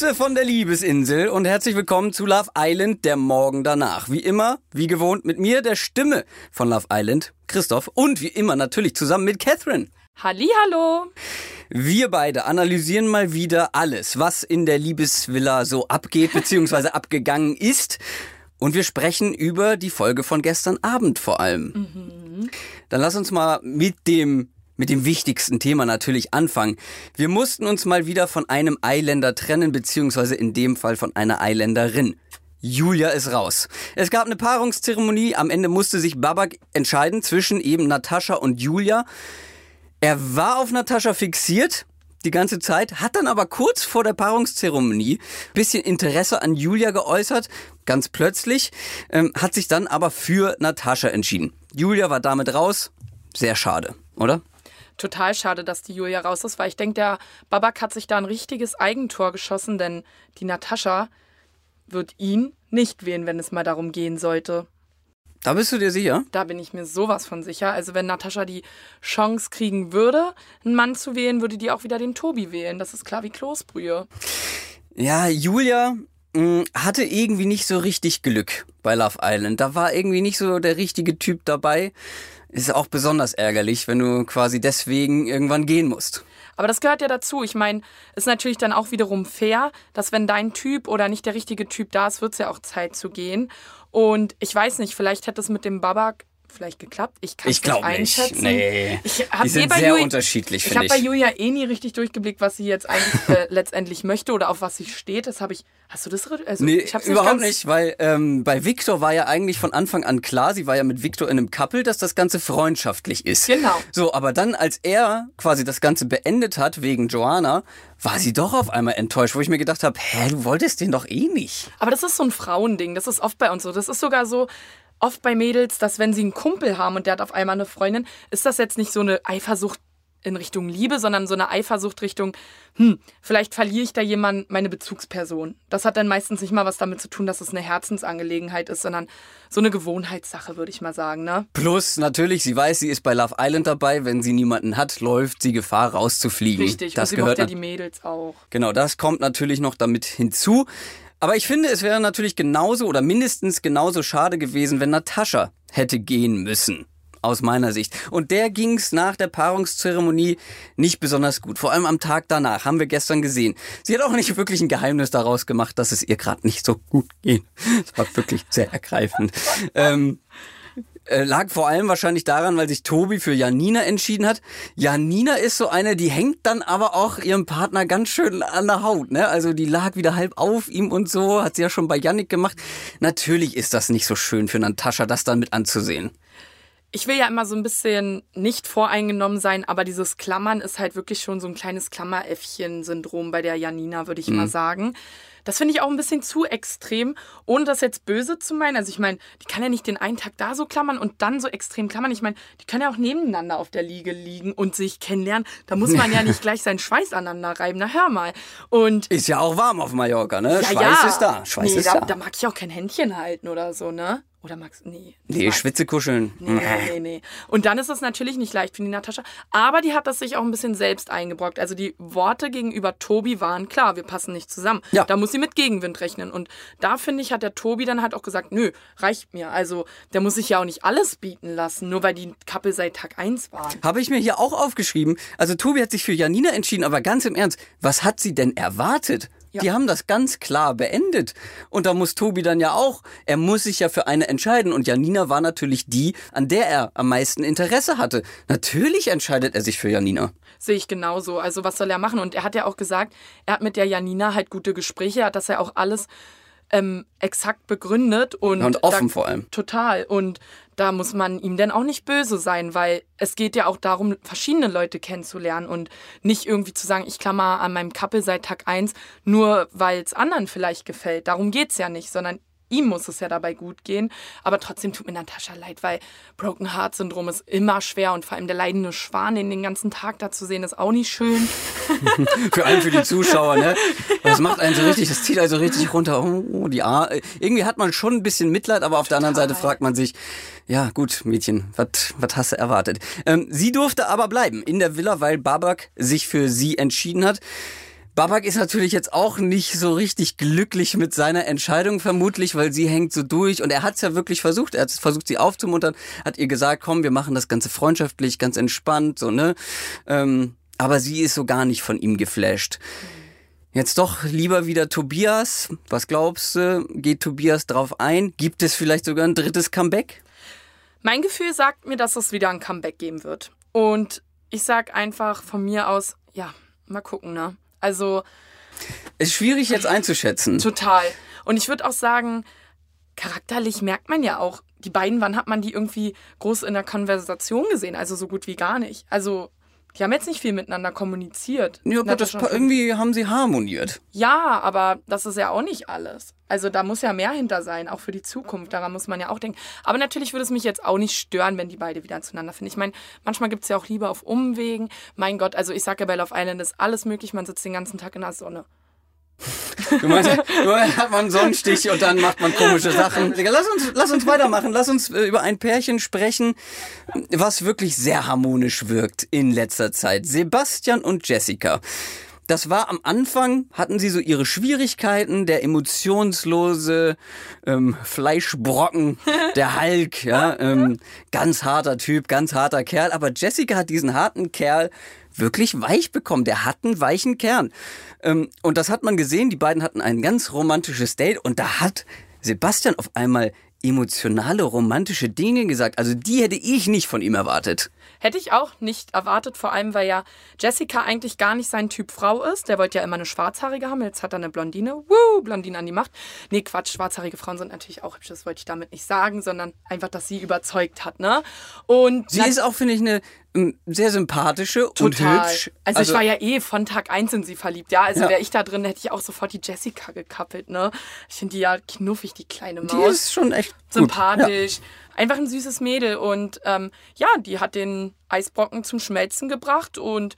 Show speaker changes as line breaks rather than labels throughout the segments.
Grüße von der Liebesinsel und herzlich willkommen zu Love Island, der Morgen danach. Wie immer, wie gewohnt, mit mir, der Stimme von Love Island, Christoph und wie immer natürlich zusammen mit Catherine.
Hallo.
Wir beide analysieren mal wieder alles, was in der Liebesvilla so abgeht bzw. abgegangen ist. Und wir sprechen über die Folge von gestern Abend vor allem. Mhm. Dann lass uns mal mit dem mit dem wichtigsten Thema natürlich anfangen. Wir mussten uns mal wieder von einem Eiländer trennen, beziehungsweise in dem Fall von einer Eiländerin. Julia ist raus. Es gab eine Paarungszeremonie. Am Ende musste sich Babak entscheiden zwischen eben Natascha und Julia. Er war auf Natascha fixiert die ganze Zeit, hat dann aber kurz vor der Paarungszeremonie bisschen Interesse an Julia geäußert, ganz plötzlich, ähm, hat sich dann aber für Natascha entschieden. Julia war damit raus. Sehr schade, oder?
Total schade, dass die Julia raus ist, weil ich denke, der Babak hat sich da ein richtiges Eigentor geschossen, denn die Natascha wird ihn nicht wählen, wenn es mal darum gehen sollte.
Da bist du dir sicher?
Da bin ich mir sowas von sicher. Also wenn Natascha die Chance kriegen würde, einen Mann zu wählen, würde die auch wieder den Tobi wählen. Das ist klar wie Kloßbrühe.
Ja, Julia mh, mm, hatte irgendwie nicht so richtig Glück bei Love Island. Da war irgendwie nicht so der richtige Typ dabei. Ist auch besonders ärgerlich, wenn du quasi deswegen irgendwann gehen musst.
Aber das gehört ja dazu. Ich meine, ist natürlich dann auch wiederum fair, dass wenn dein Typ oder nicht der richtige Typ da ist, wird es ja auch Zeit zu gehen. Und ich weiß nicht, vielleicht hätte es mit dem Babak vielleicht geklappt. Ich kann es nicht einschätzen.
Nee.
Ich
die sind sehr Julia, unterschiedlich,
Ich habe bei Julia eh nie richtig durchgeblickt, was sie jetzt eigentlich äh, letztendlich möchte oder auf was sie steht. Das habe ich. Hast du das?
Also, nee, ich hab's überhaupt nicht, weil ähm, bei Victor war ja eigentlich von Anfang an klar, sie war ja mit Victor in einem Couple, dass das Ganze freundschaftlich ist.
Genau.
So, aber dann, als er quasi das Ganze beendet hat wegen Joanna, war sie doch auf einmal enttäuscht, wo ich mir gedacht habe, hä, du wolltest den doch eh nicht.
Aber das ist so ein Frauending, das ist oft bei uns so. Das ist sogar so, oft bei Mädels, dass wenn sie einen Kumpel haben und der hat auf einmal eine Freundin, ist das jetzt nicht so eine Eifersucht in Richtung Liebe, sondern so eine Eifersucht Richtung, hm, vielleicht verliere ich da jemand meine Bezugsperson. Das hat dann meistens nicht mal was damit zu tun, dass es eine Herzensangelegenheit ist, sondern so eine Gewohnheitssache, würde ich mal sagen, ne?
Plus, natürlich, sie weiß, sie ist bei Love Island dabei. Wenn sie niemanden hat, läuft sie Gefahr, rauszufliegen.
Richtig, das und sie gehört ja die Mädels auch.
Genau, das kommt natürlich noch damit hinzu. Aber ich finde, es wäre natürlich genauso oder mindestens genauso schade gewesen, wenn Natascha hätte gehen müssen. Aus meiner Sicht. Und der ging's nach der Paarungszeremonie nicht besonders gut. Vor allem am Tag danach, haben wir gestern gesehen. Sie hat auch nicht wirklich ein Geheimnis daraus gemacht, dass es ihr gerade nicht so gut geht. Das war wirklich sehr ergreifend. ähm, äh, lag vor allem wahrscheinlich daran, weil sich Tobi für Janina entschieden hat. Janina ist so eine, die hängt dann aber auch ihrem Partner ganz schön an der Haut. Ne? Also die lag wieder halb auf ihm und so, hat sie ja schon bei Yannick gemacht. Natürlich ist das nicht so schön für Natascha, das dann mit anzusehen
ich will ja immer so ein bisschen nicht voreingenommen sein, aber dieses Klammern ist halt wirklich schon so ein kleines Klammeräffchen-Syndrom bei der Janina, würde ich mhm. mal sagen. Das finde ich auch ein bisschen zu extrem, ohne das jetzt böse zu meinen. Also ich meine, die kann ja nicht den einen Tag da so klammern und dann so extrem klammern. Ich meine, die können ja auch nebeneinander auf der Liege liegen und sich kennenlernen. Da muss man ja nicht gleich seinen Schweiß aneinander reiben. Na hör mal. Und
ist ja auch warm auf Mallorca, ne?
Ja,
Schweiß
ja.
ist da. Schweiß
nee,
ist
da,
da.
Da mag ich auch kein Händchen halten oder so, ne? Oder magst nee.
Nee, Schwitze kuscheln.
Nee, nee, nee. Und dann ist es natürlich nicht leicht für die Natascha. Aber die hat das sich auch ein bisschen selbst eingebrockt. Also die Worte gegenüber Tobi waren klar, wir passen nicht zusammen.
Ja.
Da muss sie mit Gegenwind rechnen. Und da finde ich, hat der Tobi dann halt auch gesagt, nö, reicht mir. Also der muss sich ja auch nicht alles bieten lassen, nur weil die Kappe seit Tag 1 waren.
Habe ich mir hier auch aufgeschrieben. Also Tobi hat sich für Janina entschieden, aber ganz im Ernst, was hat sie denn erwartet? Ja. Die haben das ganz klar beendet. Und da muss Tobi dann ja auch, er muss sich ja für eine entscheiden. Und Janina war natürlich die, an der er am meisten Interesse hatte. Natürlich entscheidet er sich für Janina.
Sehe ich genauso. Also was soll er machen? Und er hat ja auch gesagt, er hat mit der Janina halt gute Gespräche, hat das ja auch alles ähm, exakt begründet und,
und offen
da,
vor allem.
Total. Und da muss man ihm denn auch nicht böse sein, weil es geht ja auch darum, verschiedene Leute kennenzulernen und nicht irgendwie zu sagen, ich klammer an meinem Couple seit Tag 1, nur weil es anderen vielleicht gefällt. Darum geht es ja nicht, sondern ihm muss es ja dabei gut gehen. Aber trotzdem tut mir Natascha leid, weil Broken Heart Syndrom ist immer schwer und vor allem der leidende Schwan, den den ganzen Tag da zu sehen, ist auch nicht schön.
für allem für die Zuschauer, ne? Das macht einen so richtig, das zieht also richtig runter. Oh, die A Irgendwie hat man schon ein bisschen Mitleid, aber auf Total. der anderen Seite fragt man sich, ja gut, Mädchen, was hast du erwartet? Ähm, sie durfte aber bleiben in der Villa, weil Babak sich für sie entschieden hat. Babak ist natürlich jetzt auch nicht so richtig glücklich mit seiner Entscheidung vermutlich, weil sie hängt so durch und er hat es ja wirklich versucht. Er hat versucht, sie aufzumuntern, hat ihr gesagt, komm, wir machen das Ganze freundschaftlich, ganz entspannt, so, ne? Ähm, aber sie ist so gar nicht von ihm geflasht. Jetzt doch lieber wieder Tobias. Was glaubst du? Geht Tobias drauf ein? Gibt es vielleicht sogar ein drittes Comeback?
Mein Gefühl sagt mir, dass es wieder ein Comeback geben wird. Und ich sag einfach von mir aus, ja, mal gucken, ne? Also.
Ist schwierig jetzt einzuschätzen.
Total. Und ich würde auch sagen, charakterlich merkt man ja auch, die beiden, wann hat man die irgendwie groß in der Konversation gesehen? Also so gut wie gar nicht. Also die haben jetzt nicht viel miteinander kommuniziert.
Ja, gut, das irgendwie haben sie harmoniert.
Ja, aber das ist ja auch nicht alles. Also da muss ja mehr hinter sein, auch für die Zukunft. Daran muss man ja auch denken. Aber natürlich würde es mich jetzt auch nicht stören, wenn die beide wieder zueinander finden. Ich meine, manchmal gibt es ja auch Liebe auf Umwegen. Mein Gott, also ich sage ja bei Love Island ist alles möglich. Man sitzt den ganzen Tag in der Sonne.
Du meinst, nur hat man Sonnenstich und dann macht man komische Sachen. Lass uns, lass uns weitermachen. Lass uns äh, über ein Pärchen sprechen, was wirklich sehr harmonisch wirkt in letzter Zeit. Sebastian und Jessica. Das war am Anfang, hatten sie so ihre Schwierigkeiten, der emotionslose ähm, Fleischbrocken, der Hulk, ja, ähm, ganz harter Typ, ganz harter Kerl. Aber Jessica hat diesen harten Kerl wirklich weich bekommen. Der hat einen weichen Kern. Ähm, und das hat man gesehen. Die beiden hatten ein ganz romantisches Date und da hat Sebastian auf einmal emotionale, romantische Dinge gesagt. Also die hätte ich nicht von ihm erwartet.
Hätte ich auch nicht erwartet, vor allem weil ja Jessica eigentlich gar nicht sein Typ Frau ist. Der wollte ja immer eine Schwarzhaarige haben, jetzt hat er eine Blondine. Woo, Blondine an die Macht. Nee, Quatsch, schwarzhaarige Frauen sind natürlich auch hübsch, das wollte ich damit nicht sagen, sondern einfach, dass sie überzeugt hat, ne?
Und sie ist auch, finde ich, eine sehr sympathische Total. und hübsch.
Also, also, ich war ja eh von Tag eins in sie verliebt, ja. Also ja. wäre ich da drin, hätte ich auch sofort die Jessica gekappelt, ne? Ich finde die ja knuffig, die kleine Maus.
Die ist schon echt
sympathisch. Ja einfach ein süßes Mädel. Und ähm, ja, die hat den Eisbrocken zum Schmelzen gebracht und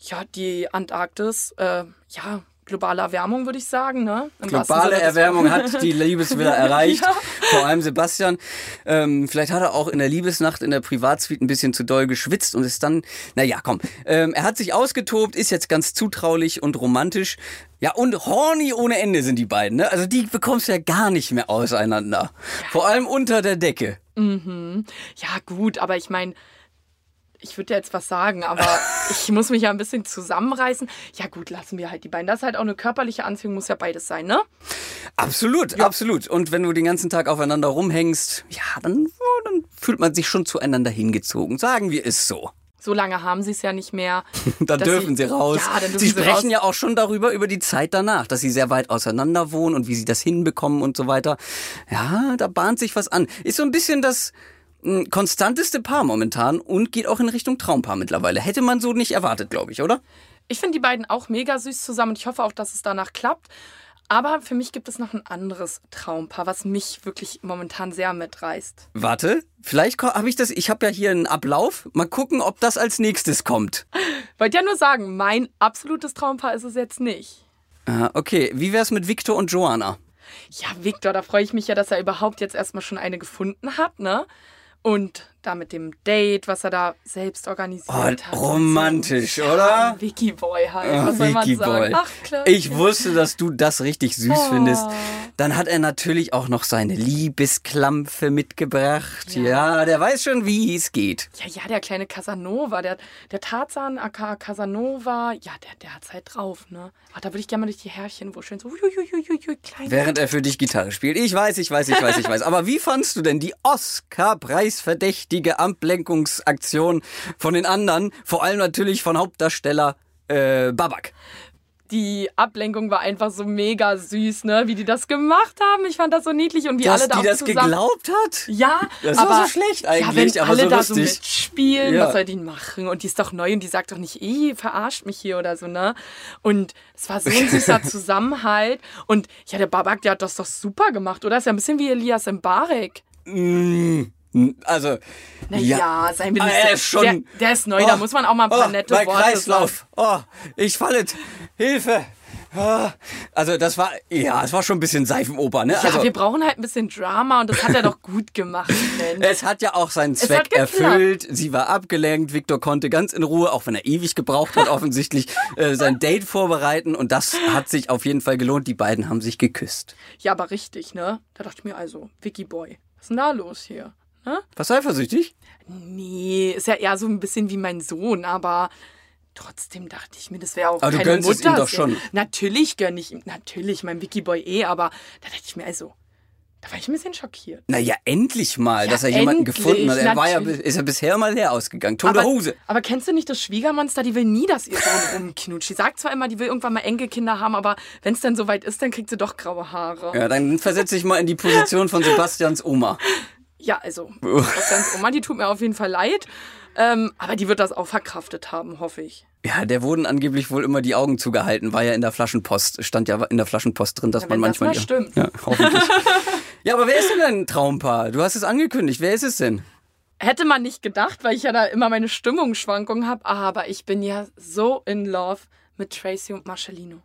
ja, die Antarktis, äh, ja, globale Erwärmung, würde ich sagen. Ne?
globale Erwärmung hat die Liebesvilla erreicht. ja. Vor allem Sebastian. Ähm, vielleicht hat er auch in der Liebesnacht in der Privatsuite ein bisschen zu doll geschwitzt und ist dann, naja, komm. Ähm, er hat sich ausgetobt, ist jetzt ganz zutraulich und romantisch. Ja, und horny ohne Ende sind die beiden. Ne? Also die bekommst du ja gar nicht mehr auseinander. Vor allem unter der Decke.
Mhm. Ja, gut, aber ich meine, ich würde jetzt was sagen, aber ich muss mich ja ein bisschen zusammenreißen. Ja, gut, lassen wir halt die beiden. Das ist halt auch eine körperliche Anziehung, muss ja beides sein, ne?
Absolut, ja. absolut. Und wenn du den ganzen Tag aufeinander rumhängst, ja, dann, dann fühlt man sich schon zueinander hingezogen. Sagen wir es so.
So lange haben sie es ja nicht mehr.
dann dürfen sie, sie raus. Ja, dann dürfen sie sprechen raus. ja auch schon darüber, über die Zeit danach, dass sie sehr weit auseinander wohnen und wie sie das hinbekommen und so weiter. Ja, da bahnt sich was an. Ist so ein bisschen das konstanteste Paar momentan und geht auch in Richtung Traumpaar mittlerweile. Hätte man so nicht erwartet, glaube ich, oder?
Ich finde die beiden auch mega süß zusammen und ich hoffe auch, dass es danach klappt. Aber für mich gibt es noch ein anderes Traumpaar, was mich wirklich momentan sehr mitreißt.
Warte, vielleicht habe ich das. Ich habe ja hier einen Ablauf. Mal gucken, ob das als nächstes kommt.
Wollte ja nur sagen, mein absolutes Traumpaar ist es jetzt nicht.
Ah, okay, wie wär's mit Victor und Joanna?
Ja, Victor, da freue ich mich ja, dass er überhaupt jetzt erstmal schon eine gefunden hat, ne? Und da mit dem Date, was er da selbst organisiert oh, hat.
Romantisch, so. oder? Ja,
Vicky Boy halt. Oh, was Vicky Boy.
Ach, klar. Ich wusste, dass du das richtig süß oh. findest. Dann hat er natürlich auch noch seine Liebesklampfe mitgebracht. Ja. ja, der weiß schon, wie es geht.
Ja, ja, der kleine Casanova, der, der Tarzan, aka Casanova, ja, der, der hat's halt drauf, ne? Ach, da würde ich gerne mal durch die Härchen wuscheln. So, uiuiuiui,
klein. Während er für dich Gitarre spielt. Ich weiß, ich weiß, ich weiß, ich weiß. Aber wie fandst du denn die Oscar-Preisverdächtige lustige Ablenkungsaktion von den anderen, vor allem natürlich von Hauptdarsteller äh, Babak
die Ablenkung war einfach so mega süß, ne? Wie die das gemacht haben. Ich fand das so niedlich und wie
Dass
alle da
die das
zusammen
geglaubt hat?
Ja,
das aber, war so schlecht eigentlich,
ja, wenn alle
so
da so mitspielen, ja. was soll die machen? Und die ist doch neu und die sagt doch nicht, eh, verarscht mich hier oder so, ne? Und es war so ein süßer Zusammenhalt. Und ja, der Babak, der hat das doch super gemacht, oder? Ist ja ein bisschen wie Elias Mbarek.
Mm. Also,
naja, ja, sein bisschen. Ah, ist schon, der, der, ist neu, oh, da muss man auch mal ein paar oh, nette
mein
Worte
Kreislauf. Sagen. Oh, ich falle. Hilfe. Also das war, ja, es war schon ein bisschen Seifenoper, ne?
Ja,
also,
wir brauchen halt ein bisschen Drama und das hat er doch gut gemacht, Mensch.
es hat ja auch seinen Zweck erfüllt. Sie war abgelenkt. Victor konnte ganz in Ruhe, auch wenn er ewig gebraucht hat, offensichtlich äh, sein Date vorbereiten. Und das hat sich auf jeden Fall gelohnt. Die beiden haben sich geküsst.
Ja, aber richtig, ne? Da dachte ich mir also, Vicky Boy, was ist denn da los hier?
Was eifersüchtig?
Nee, ist ja eher so ein bisschen wie mein Sohn, aber trotzdem dachte ich mir, das wäre auch
Aber du
keine
gönnst es ihm doch schon.
Natürlich gönne ich ihm, natürlich, mein Vicky Boy eh, aber da dachte ich mir also, da war ich ein bisschen schockiert.
Naja, endlich mal,
Ja,
dass er jemanden
endlich,
gefunden hat. Er war ja, ist ja bisher mal leer ausgegangen. Tote
aber,
Hose.
aber kennst du nicht das Schwiegermonster? Die will nie, dass ihr Sohn rumknutscht. Die sagt zwar immer, die will irgendwann mal Enkelkinder haben, aber wenn es dann soweit ist, dann kriegt sie doch graue Haare.
Ja, dann versetze ich mal in die Position von Sebastians Oma.
Ja, also, Sebastians Oma, die tut mir auf jeden Fall leid. Ähm, aber die wird das auch verkraftet haben, hoffe ich.
Ja, der wurden angeblich wohl immer die Augen zugehalten, war ja in der Flaschenpost, stand ja in der Flaschenpost drin, dass
Ja,
man
wenn das
manchmal.
mal stimmt.
Ja, hoffentlich. ja, aber wer ist denn dein Traumpaar? Du hast es angekündigt. Wer ist es denn?
Hätte man nicht gedacht, weil ich ja da immer meine Stimmungsschwankungen habe, aber ich bin ja so in love mit Tracy und Marcelino.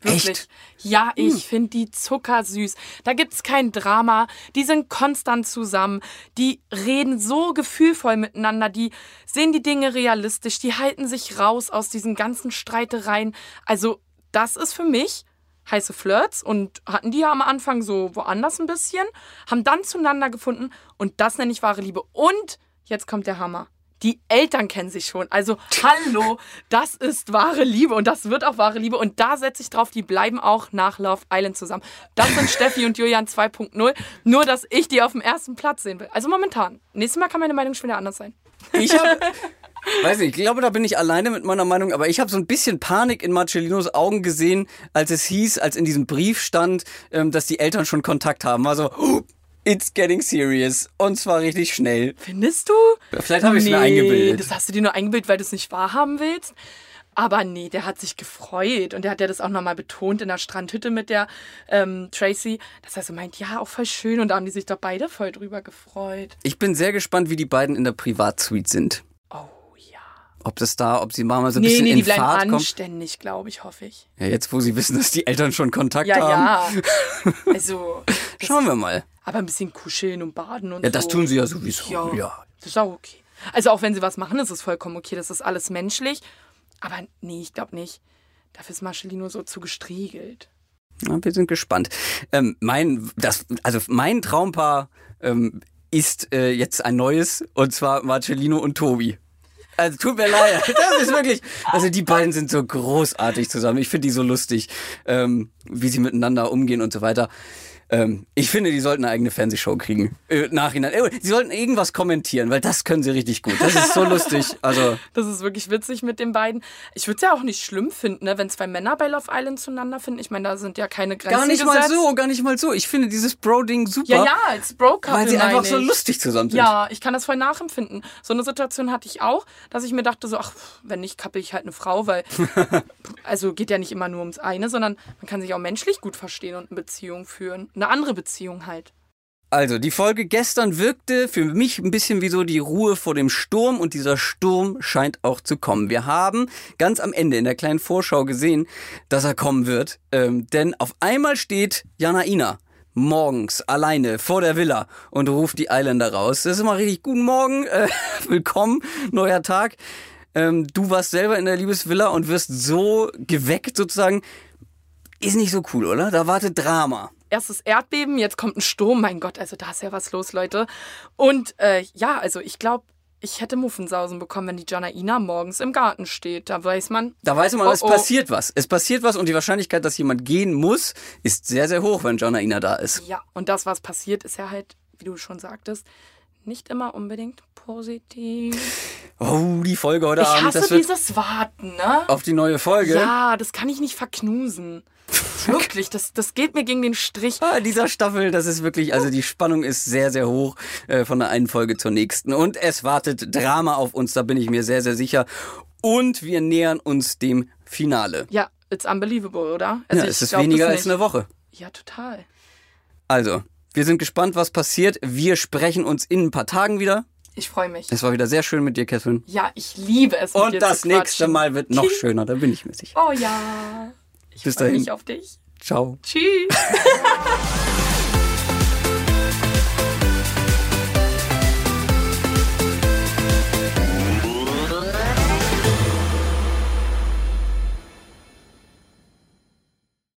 Wirklich.
Echt?
Ja, ich finde die zuckersüß. Da gibt's kein Drama. Die sind konstant zusammen. Die reden so gefühlvoll miteinander. Die sehen die Dinge realistisch. Die halten sich raus aus diesen ganzen Streitereien. Also, das ist für mich heiße Flirts und hatten die ja am Anfang so woanders ein bisschen, haben dann zueinander gefunden und das nenne ich wahre Liebe. Und jetzt kommt der Hammer. Die Eltern kennen sich schon. Also, hallo, das ist wahre Liebe und das wird auch wahre Liebe. Und da setze ich drauf, die bleiben auch nach Love Island zusammen. Das sind Steffi und Julian 2.0. Nur, dass ich die auf dem ersten Platz sehen will. Also momentan. Nächstes Mal kann meine Meinung schon wieder anders sein.
Ich habe, weiß nicht, ich glaube, da bin ich alleine mit meiner Meinung, aber ich habe so ein bisschen Panik in Marcellinos Augen gesehen, als es hieß, als in diesem Brief stand, ähm, dass die Eltern schon Kontakt haben. War so, "Oh, it's getting serious. Und zwar richtig schnell.
Findest du?
Vielleicht habe ich es mir eingebildet.
Das hast du dir nur eingebildet, weil du es nicht wahrhaben willst. Aber nee, der hat sich gefreut und der hat ja das auch nochmal betont in der Strandhütte mit der ähm, Tracy, dass er so meint, ja, auch voll schön und da haben die sich doch beide voll drüber gefreut.
Ich bin sehr gespannt, wie die beiden in der Privatsuite sind.
Oh ja.
Ob das da, ob sie mal so ein
Nee,
bisschen
nee,
in
die bleiben
Fahrt
anständig, glaube ich, hoffe ich.
Ja, jetzt, wo sie wissen, dass die Eltern schon Kontakt
Ja,
haben.
ja. Also, das,
Schauen wir mal.
aber ein bisschen kuscheln und baden und
Ja,
so.
das tun sie ja sowieso.
Ja,
ja.
das ist auch okay. Also auch wenn sie was machen, ist es vollkommen okay. Das ist alles menschlich. Aber nee, ich glaube nicht. Dafür ist Marcelino so zu gestriegelt.
Na, wir sind gespannt. Ähm, mein, das, also mein Traumpaar ähm, ist äh, jetzt ein neues, und zwar Marcellino und Tobi. Also tut mir leid, das ist wirklich, also die beiden sind so großartig zusammen. Ich finde die so lustig, ähm, wie sie miteinander umgehen und so weiter. Ähm, ich finde, die sollten eine eigene Fernsehshow kriegen. Äh, nachhinein. Äh, Sie sollten irgendwas kommentieren, weil das können sie richtig gut. Das ist so lustig. Also,
Das ist wirklich witzig mit den beiden. Ich würde es ja auch nicht schlimm finden, ne, wenn zwei Männer bei Love Island zueinander finden. Ich meine, da sind ja keine Grenzen
gar nicht mal
gesetzt.
so, gar nicht mal so. Ich finde dieses Bro-Ding super,
Ja, ja, als Bro-Couple
weil sie einfach so lustig zusammen sind.
Ja, ich kann das voll nachempfinden. So eine Situation hatte ich auch, dass ich mir dachte so, ach, wenn nicht, kappe ich halt eine Frau, weil also geht ja nicht immer nur ums eine, sondern man kann sich auch menschlich gut verstehen und eine Beziehung führen. Eine andere Beziehung halt.
Also, die Folge gestern wirkte für mich ein bisschen wie so die Ruhe vor dem Sturm und dieser Sturm scheint auch zu kommen. Wir haben ganz am Ende in der kleinen Vorschau gesehen, dass er kommen wird, ähm, denn auf einmal steht Janaina morgens alleine vor der Villa und ruft die Islander raus. Das ist immer richtig guten Morgen, äh, willkommen, neuer Tag. Ähm, du warst selber in der Liebesvilla und wirst so geweckt sozusagen. Ist nicht so cool, oder? Da wartet Drama.
Erstes Erdbeben, jetzt kommt ein Sturm. Mein Gott, also da ist ja was los, Leute. Und äh, ja, also ich glaube, ich hätte Muffensausen bekommen, wenn die Janaina morgens im Garten steht. Da weiß man,
Da weiß man,
Oh,
es
oh.
passiert was. Es passiert was und die Wahrscheinlichkeit, dass jemand gehen muss, ist sehr, sehr hoch, wenn Janaina da ist.
ja, und das, was passiert, ist ja halt, wie du schon sagtest, nicht immer unbedingt positiv.
Oh, die Folge heute
Ich
Abend,
hasse
das
dieses Warten, ne?
auf die neue Folge.
Ja, das kann ich nicht verknusen. Wirklich, das, das geht mir gegen den Strich.
Ah, dieser Staffel, das ist wirklich, also die Spannung ist sehr, sehr hoch äh, von der einen Folge zur nächsten. Und es wartet Drama auf uns, da bin ich mir sehr, sehr sicher. Und wir nähern uns dem Finale.
Ja, it's unbelievable, oder? Also
ja, es ist weniger als eine Woche.
Ja, total.
Also, wir sind gespannt, was passiert. Wir sprechen uns in ein paar Tagen wieder.
Ich freue mich.
Es war wieder sehr schön mit dir, Catherine.
Ja, ich liebe es.
Und das nächste. Mal wird noch schöner, da bin ich mir sicher.
Oh ja. Ich
Bis
freue
dahin.
mich auf dich.
Ciao.
Tschüss.